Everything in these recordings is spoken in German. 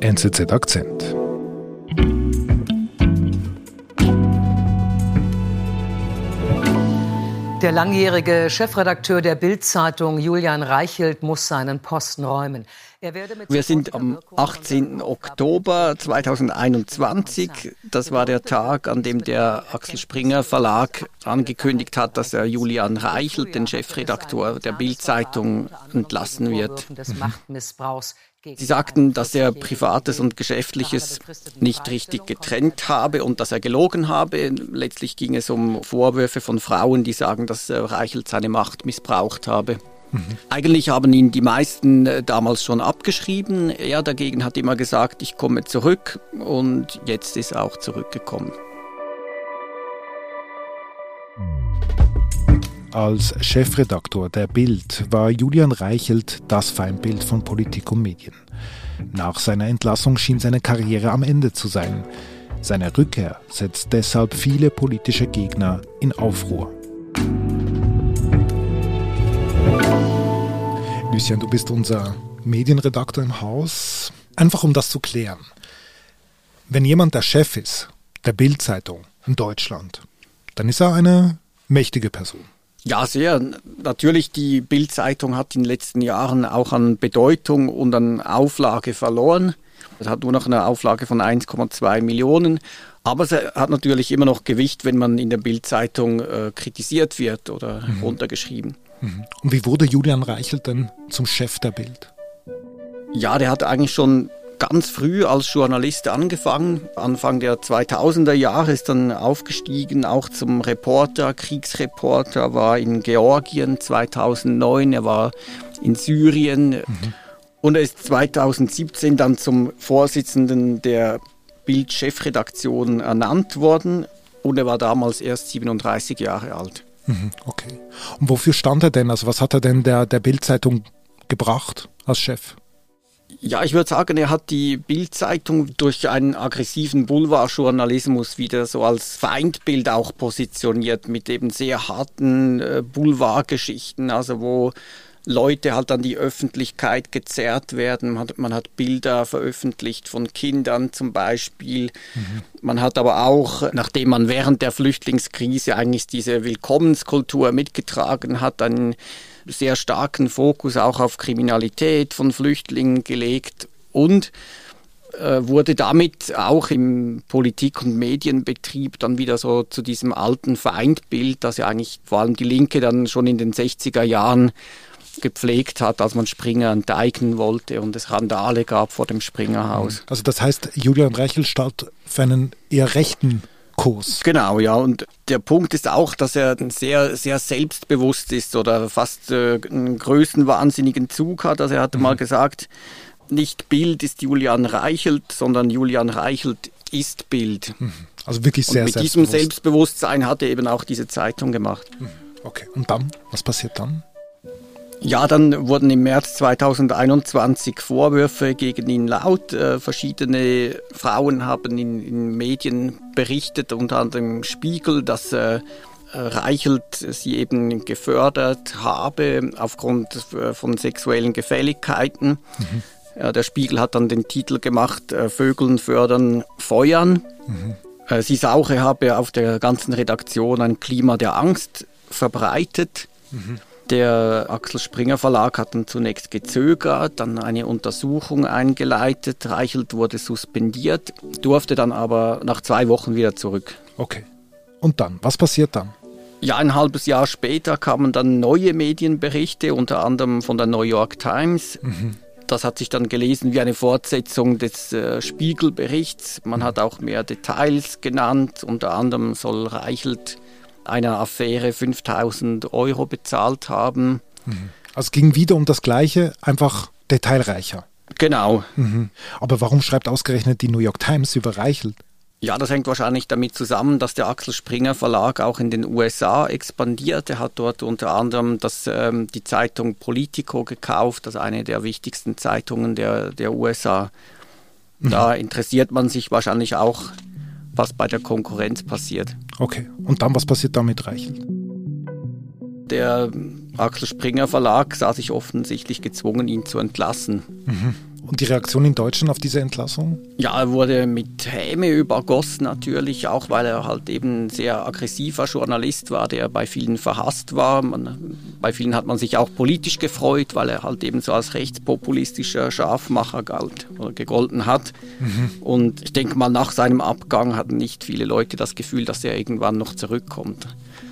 NZZ Akzent. Der langjährige Chefredakteur der Bild-Zeitung Julian Reichelt muss seinen Posten räumen. Wir sind am 18. Oktober 2021. Das war der Tag, an dem der Axel Springer Verlag angekündigt hat, dass er Julian Reichelt, den Chefredakteur der Bild-Zeitung, entlassen wird. Sie sagten, dass er Privates und Geschäftliches nicht richtig getrennt habe und dass er gelogen habe. Letztlich ging es um Vorwürfe von Frauen, die sagen, dass Reichelt seine Macht missbraucht habe. Mhm. Eigentlich haben ihn die meisten äh, damals schon abgeschrieben. Er dagegen hat immer gesagt, ich komme zurück und jetzt ist er auch zurückgekommen. Als Chefredaktor der Bild war Julian Reichelt das Feindbild von Politik und Medien. Nach seiner Entlassung schien seine Karriere am Ende zu sein. Seine Rückkehr setzt deshalb viele politische Gegner in Aufruhr. Lucien, du bist unser Medienredakteur im Haus. Einfach um das zu klären. Wenn jemand der Chef ist, der Bildzeitung in Deutschland, dann ist er eine mächtige Person. Ja, sehr. Natürlich, die Bild-Zeitung hat in den letzten Jahren auch an Bedeutung und an Auflage verloren. Es hat nur noch eine Auflage von 1,2 Millionen. Aber es hat natürlich immer noch Gewicht, wenn man in der Bild-Zeitung äh, kritisiert wird oder mhm. runtergeschrieben. Mhm. Und wie wurde Julian Reichelt denn zum Chef der Bild? Ja, der hat eigentlich schon ganz früh als Journalist angefangen. Anfang der 2000er Jahre ist dann aufgestiegen, auch zum Reporter, Kriegsreporter, war in Georgien 2009, er war in Syrien mhm. und er ist 2017 dann zum Vorsitzenden der Bild-Chefredaktion ernannt worden und er war damals erst 37 Jahre alt. Mhm, okay. Und wofür stand er denn? Also was hat er denn der, der Bild-Zeitung gebracht als Chef? Ja, ich würde sagen, er hat die Bildzeitung durch einen aggressiven Boulevardjournalismus wieder so als Feindbild auch positioniert mit eben sehr harten äh, Boulevardgeschichten, also wo Leute halt an die Öffentlichkeit gezerrt werden. Man hat, man hat Bilder veröffentlicht von Kindern zum Beispiel. Mhm. Man hat aber auch, nachdem man während der Flüchtlingskrise eigentlich diese Willkommenskultur mitgetragen hat, einen sehr starken Fokus auch auf Kriminalität von Flüchtlingen gelegt und äh, wurde damit auch im Politik- und Medienbetrieb dann wieder so zu diesem alten Feindbild, das ja eigentlich vor allem die Linke dann schon in den 60er Jahren gepflegt hat, als man Springer enteignen wollte und es Randale gab vor dem Springerhaus. Also das heißt, Julian Reichel statt für einen eher rechten Kurs. Genau, ja. Und der Punkt ist auch, dass er sehr, sehr selbstbewusst ist oder fast äh, einen größenwahnsinnigen Zug hat. Also er hatte mhm. mal gesagt, nicht Bild ist Julian Reichelt, sondern Julian Reichelt ist Bild. Mhm. Also wirklich sehr Und mit diesem Selbstbewusstsein hat er eben auch diese Zeitung gemacht. Mhm. Okay, und dann? Was passiert dann? Ja, dann wurden im März 2021 Vorwürfe gegen ihn laut. Äh, verschiedene Frauen haben in, in, Medien berichtet, unter anderem Spiegel, dass äh, Reichelt sie eben gefördert habe aufgrund äh, von sexuellen Gefälligkeiten. Mhm. Ja, der Spiegel hat dann den Titel gemacht, äh, Vögeln fördern, feuern. Mhm. Sie Sauche habe auf der ganzen Redaktion ein Klima der Angst verbreitet. Mhm. Der Axel Springer Verlag hat dann zunächst gezögert, dann eine Untersuchung eingeleitet. Reichelt wurde suspendiert, durfte dann aber nach zwei Wochen wieder zurück. Okay. Und dann? Was passiert dann? Ja, ein halbes Jahr später kamen dann neue Medienberichte, unter anderem von der New York Times. Mhm. Das hat sich dann gelesen wie eine Fortsetzung des äh, Spiegelberichts. Man hat auch mehr Details genannt. Unter anderem soll Reichelt einer Affäre 5000 Euro bezahlt haben. Mhm. Also es ging wieder um das Gleiche, einfach detailreicher. Genau. Mhm. Aber warum schreibt ausgerechnet die New York Times über Reichelt? Ja, das hängt wahrscheinlich damit zusammen, dass der Axel Springer Verlag auch in den USA expandiert. Er hat dort unter anderem das, ähm, die Zeitung Politico gekauft, also eine der wichtigsten Zeitungen der, der USA. Mhm. Da interessiert man sich wahrscheinlich auch was bei der Konkurrenz passiert. Okay, und dann, was passiert damit Reichelt? Der Axel Springer Verlag sah sich offensichtlich gezwungen, ihn zu entlassen. Mhm. Und die Reaktion in Deutschland auf diese Entlassung? Ja, er wurde mit Häme übergossen natürlich, auch weil er halt eben ein sehr aggressiver Journalist war, der bei vielen verhasst war. Man, bei vielen hat man sich auch politisch gefreut, weil er halt eben so als rechtspopulistischer Scharfmacher galt oder gegolten hat. Mhm. Und ich denke mal, nach seinem Abgang hatten nicht viele Leute das Gefühl, dass er irgendwann noch zurückkommt.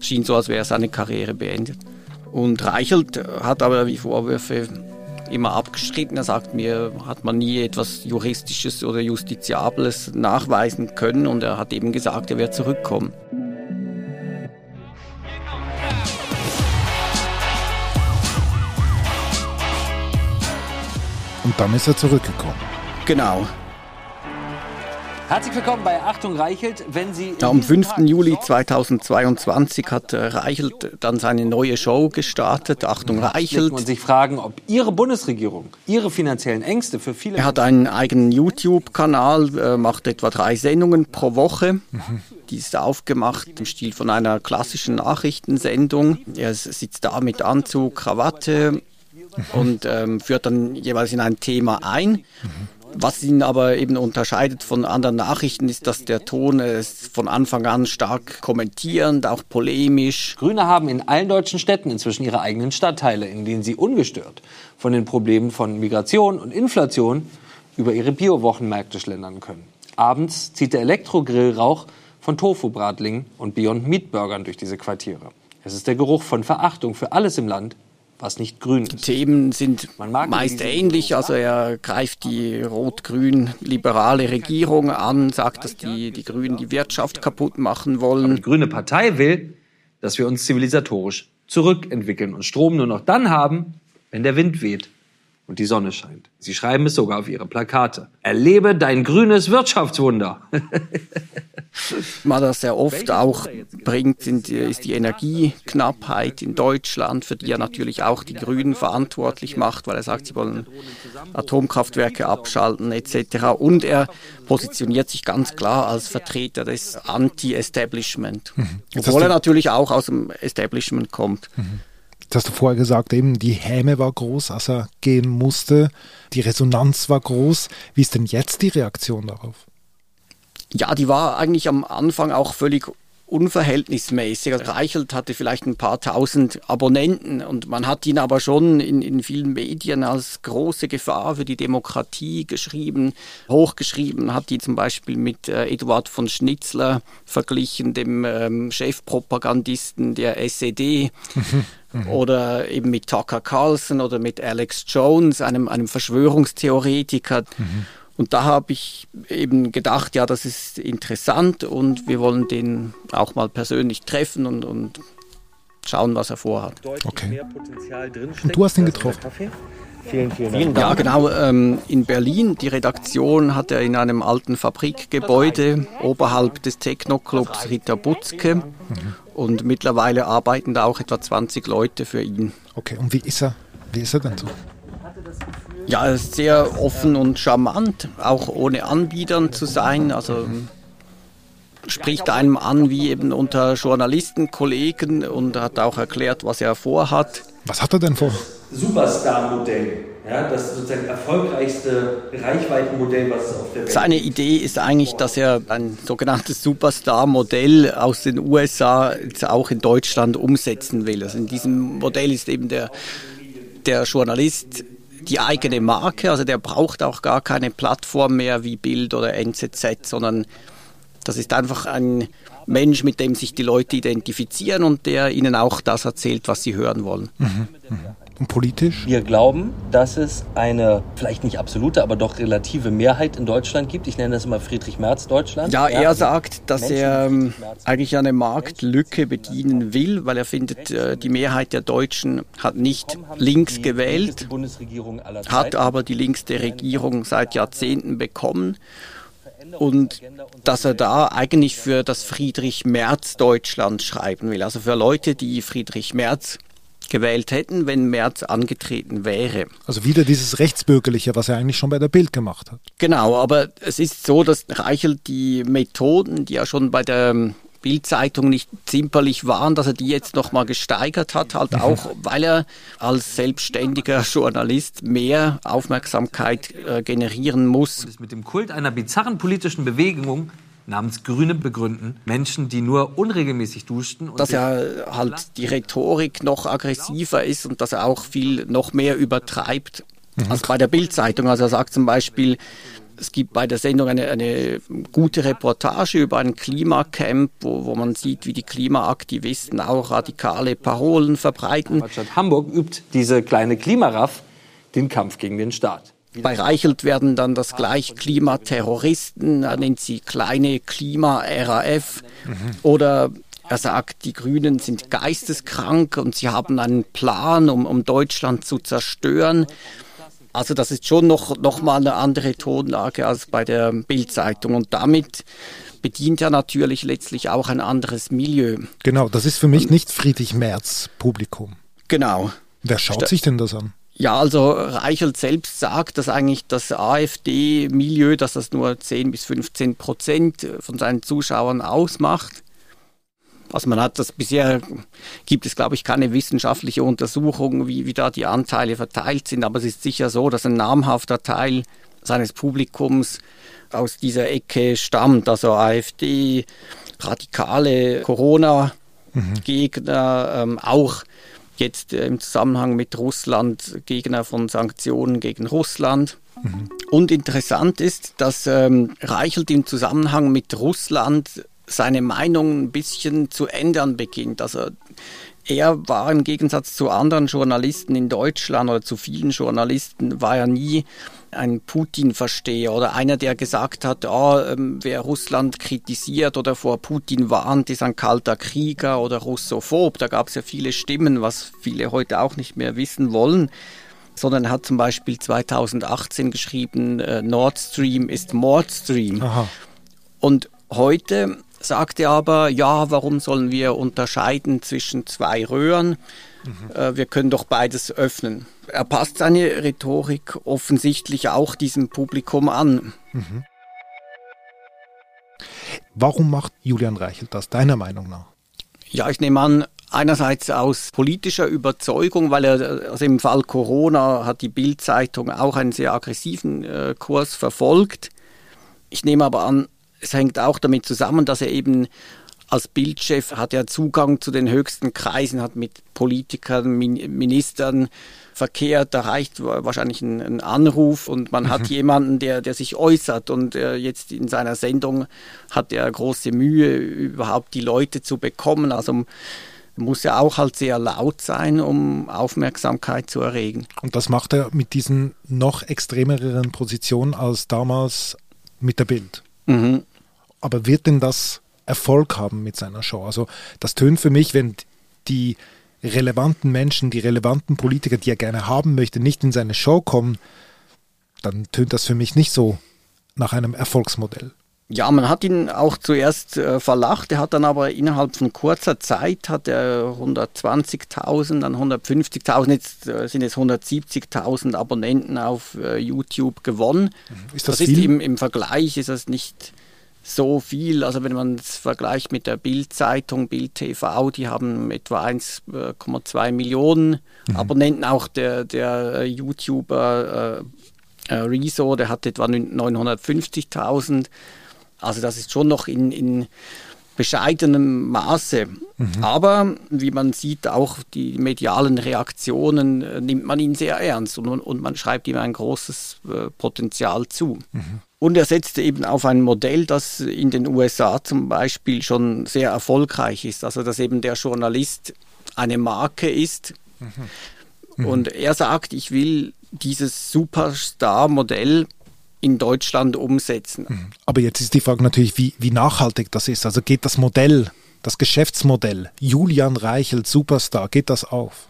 Es schien so, als wäre seine Karriere beendet. Und Reichelt hat aber die Vorwürfe immer abgestritten. Er sagt mir, hat man nie etwas Juristisches oder Justiziables nachweisen können und er hat eben gesagt, er wird zurückkommen. Und dann ist er zurückgekommen. Genau. Herzlich willkommen bei Achtung Reichelt. Wenn Sie ja, am 5. Juli 2022 hat äh, Reichelt dann seine neue Show gestartet, Achtung Reichelt. Und sich fragen, ob Ihre Bundesregierung Ihre finanziellen Ängste für viele... Er hat einen eigenen YouTube-Kanal, äh, macht etwa drei Sendungen pro Woche. Mhm. Die ist aufgemacht im Stil von einer klassischen Nachrichtensendung. Er sitzt da mit Anzug, Krawatte mhm. und ähm, führt dann jeweils in ein Thema ein. Mhm. Was ihn aber eben unterscheidet von anderen Nachrichten, ist, dass der Ton es von Anfang an stark kommentierend, auch polemisch. Grüne haben in allen deutschen Städten inzwischen ihre eigenen Stadtteile, in denen sie ungestört von den Problemen von Migration und Inflation über ihre Bio-Wochenmärkte schlendern können. Abends zieht der Elektrogrillrauch von Tofu-Bratlingen und Beyond Meat Burgern durch diese Quartiere. Es ist der Geruch von Verachtung für alles im Land, was nicht grün ist. Die Themen sind meist ähnlich. Also er greift die rot-grün-liberale Regierung an, sagt, dass die, die Grünen die Wirtschaft kaputt machen wollen. Aber die Grüne Partei will, dass wir uns zivilisatorisch zurückentwickeln und Strom nur noch dann haben, wenn der Wind weht und die Sonne scheint. Sie schreiben es sogar auf ihre Plakate. Erlebe dein grünes Wirtschaftswunder. Was er sehr oft auch bringt, sind, ist die Energieknappheit in Deutschland, für die er natürlich auch die Grünen verantwortlich macht, weil er sagt, sie wollen Atomkraftwerke abschalten etc. Und er positioniert sich ganz klar als Vertreter des Anti-Establishment, mhm. obwohl er natürlich auch aus dem Establishment kommt. Mhm. Das hast du vorher gesagt, eben die Häme war groß, als er gehen musste. Die Resonanz war groß. Wie ist denn jetzt die Reaktion darauf? Ja, die war eigentlich am Anfang auch völlig unverhältnismäßig. Also Reichelt hatte vielleicht ein paar tausend Abonnenten und man hat ihn aber schon in, in vielen Medien als große Gefahr für die Demokratie geschrieben, hochgeschrieben, hat die zum Beispiel mit äh, Eduard von Schnitzler verglichen, dem ähm, Chefpropagandisten der SED. Oder eben mit Tucker Carlson oder mit Alex Jones, einem, einem Verschwörungstheoretiker. Mhm. Und da habe ich eben gedacht, ja, das ist interessant und wir wollen den auch mal persönlich treffen und, und schauen, was er vorhat. Okay. Und du hast ihn getroffen? Vielen, vielen Dank. Ja, genau. Ähm, in Berlin, die Redaktion hat er in einem alten Fabrikgebäude oberhalb des Techno-Clubs Rita Butzke. Mhm. Und mittlerweile arbeiten da auch etwa 20 Leute für ihn. Okay, und wie ist er? Wie ist er denn so? Ja, er ist sehr offen und charmant, auch ohne Anbietern zu sein. Also spricht einem an wie eben unter Journalisten, Kollegen und hat auch erklärt, was er vorhat. Was hat er denn vor? Superstar-Modell. Ja, das sozusagen erfolgreichste Reichweitenmodell, was es auf der Welt Seine Idee ist eigentlich, dass er ein sogenanntes Superstar-Modell aus den USA auch in Deutschland umsetzen will. Also in diesem Modell ist eben der, der Journalist die eigene Marke. Also der braucht auch gar keine Plattform mehr wie Bild oder NZZ, sondern das ist einfach ein Mensch, mit dem sich die Leute identifizieren und der ihnen auch das erzählt, was sie hören wollen. Mhm. Mhm. Und politisch? Wir glauben, dass es eine vielleicht nicht absolute, aber doch relative Mehrheit in Deutschland gibt. Ich nenne das immer Friedrich Merz Deutschland. Ja, er sagt, dass Menschen er ähm, eigentlich eine Marktlücke bedienen will, weil er findet, äh, die Mehrheit der Deutschen hat nicht links gewählt, hat aber die linkste Regierung seit Jahrzehnten bekommen und dass er da eigentlich für das Friedrich Merz Deutschland schreiben will. Also für Leute, die Friedrich Merz gewählt hätten, wenn Merz angetreten wäre. Also wieder dieses Rechtsbürgerliche, was er eigentlich schon bei der Bild gemacht hat. Genau, aber es ist so, dass Reichelt die Methoden, die er schon bei der Bildzeitung nicht zimperlich waren, dass er die jetzt nochmal gesteigert hat, halt mhm. auch, weil er als selbstständiger Journalist mehr Aufmerksamkeit äh, generieren muss. Und es mit dem Kult einer bizarren politischen Bewegung namens Grüne begründen. Menschen, die nur unregelmäßig duschten. dass er halt die Rhetorik noch aggressiver ist und dass er auch viel noch mehr übertreibt mhm. als bei der Bildzeitung. Also er sagt zum Beispiel, es gibt bei der Sendung eine, eine gute Reportage über ein Klimacamp, wo, wo man sieht, wie die Klimaaktivisten auch radikale Parolen verbreiten. Stadt Hamburg übt diese kleine Klimaraff den Kampf gegen den Staat. Bei Reichelt werden dann das gleich Klimaterroristen, er nennt sie kleine Klima-RAF mhm. oder er sagt, die Grünen sind geisteskrank und sie haben einen Plan, um, um Deutschland zu zerstören. Also das ist schon noch, noch mal eine andere Tonlage als bei der Bildzeitung und damit bedient er natürlich letztlich auch ein anderes Milieu. Genau, das ist für mich nicht Friedrich Merz Publikum. Genau. Wer schaut St sich denn das an? Ja, also Reichelt selbst sagt, dass eigentlich das AfD-Milieu, dass das nur 10 bis 15 Prozent von seinen Zuschauern ausmacht. Also man hat das bisher, gibt es glaube ich keine wissenschaftliche Untersuchung, wie, wie da die Anteile verteilt sind, aber es ist sicher so, dass ein namhafter Teil seines Publikums aus dieser Ecke stammt, also AfD, radikale Corona-Gegner, mhm. ähm, auch jetzt äh, im Zusammenhang mit Russland Gegner von Sanktionen gegen Russland. Mhm. Und interessant ist, dass ähm, Reichelt im Zusammenhang mit Russland seine Meinung ein bisschen zu ändern beginnt. Also er war im Gegensatz zu anderen Journalisten in Deutschland oder zu vielen Journalisten, war er nie ein Putin-Versteher oder einer, der gesagt hat, oh, wer Russland kritisiert oder vor Putin warnt, ist ein kalter Krieger oder Russophob. Da gab es ja viele Stimmen, was viele heute auch nicht mehr wissen wollen. Sondern er hat zum Beispiel 2018 geschrieben, äh, Nord Stream ist Mordstream. Aha. Und heute sagt er aber, ja, warum sollen wir unterscheiden zwischen zwei Röhren? Mhm. Äh, wir können doch beides öffnen. Er passt seine Rhetorik offensichtlich auch diesem Publikum an. Mhm. Warum macht Julian Reichelt das, deiner Meinung nach? Ja, ich nehme an, einerseits aus politischer Überzeugung, weil er also im Fall Corona hat die Bild-Zeitung auch einen sehr aggressiven äh, Kurs verfolgt. Ich nehme aber an, es hängt auch damit zusammen, dass er eben als Bildchef hat er Zugang zu den höchsten Kreisen, hat mit Politikern, Ministern verkehrt, da reicht wahrscheinlich ein, ein Anruf und man mhm. hat jemanden, der, der sich äußert und äh, jetzt in seiner Sendung hat er große Mühe, überhaupt die Leute zu bekommen. Also muss er auch halt sehr laut sein, um Aufmerksamkeit zu erregen. Und das macht er mit diesen noch extremeren Positionen als damals mit der Bild. Mhm. Aber wird denn das Erfolg haben mit seiner Show? Also das tönt für mich, wenn die relevanten Menschen, die relevanten Politiker, die er gerne haben möchte, nicht in seine Show kommen, dann tönt das für mich nicht so nach einem Erfolgsmodell. Ja, man hat ihn auch zuerst äh, verlacht, er hat dann aber innerhalb von kurzer Zeit hat er 120.000, dann 150.000, jetzt äh, sind es 170.000 Abonnenten auf äh, YouTube gewonnen. Ist das, das viel? ist im, im Vergleich ist das nicht so viel. Also wenn man es vergleicht mit der Bild-Zeitung, Bild TV, die haben etwa 1,2 Millionen mhm. Abonnenten. Auch der, der äh, YouTuber äh, äh, Rezo, der hat etwa 950.000. Also das ist schon noch in, in bescheidenem Maße. Mhm. Aber wie man sieht, auch die medialen Reaktionen äh, nimmt man ihn sehr ernst und, und man schreibt ihm ein großes äh, Potenzial zu. Mhm. Und er setzte eben auf ein Modell, das in den USA zum Beispiel schon sehr erfolgreich ist. Also dass eben der Journalist eine Marke ist. Mhm. Mhm. Und er sagt, ich will dieses Superstar-Modell in Deutschland umsetzen. Mhm. Aber jetzt ist die Frage natürlich, wie, wie nachhaltig das ist. Also geht das Modell, das Geschäftsmodell, Julian Reichelt, Superstar, geht das auf?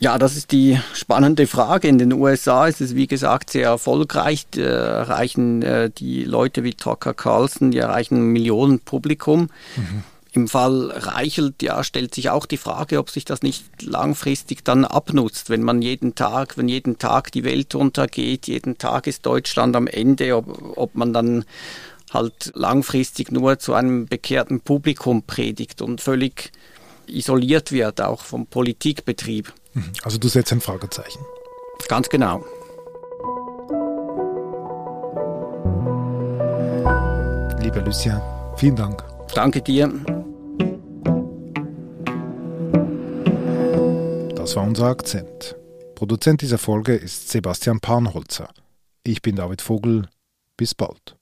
Ja, das ist die spannende Frage. In den USA ist es, wie gesagt, sehr erfolgreich. Die erreichen äh, die Leute wie Tucker Carlson, die erreichen ein Millionenpublikum. Mhm. Im Fall Reichelt, ja, stellt sich auch die Frage, ob sich das nicht langfristig dann abnutzt, wenn man jeden Tag, wenn jeden Tag die Welt untergeht, jeden Tag ist Deutschland am Ende, ob, ob man dann halt langfristig nur zu einem bekehrten Publikum predigt und völlig isoliert wird, auch vom Politikbetrieb. Mhm. Also du setzt ein Fragezeichen. Ganz genau. Lieber Lucien, vielen Dank. Danke dir. Das war unser Akzent. Produzent dieser Folge ist Sebastian Panholzer. Ich bin David Vogel. Bis bald.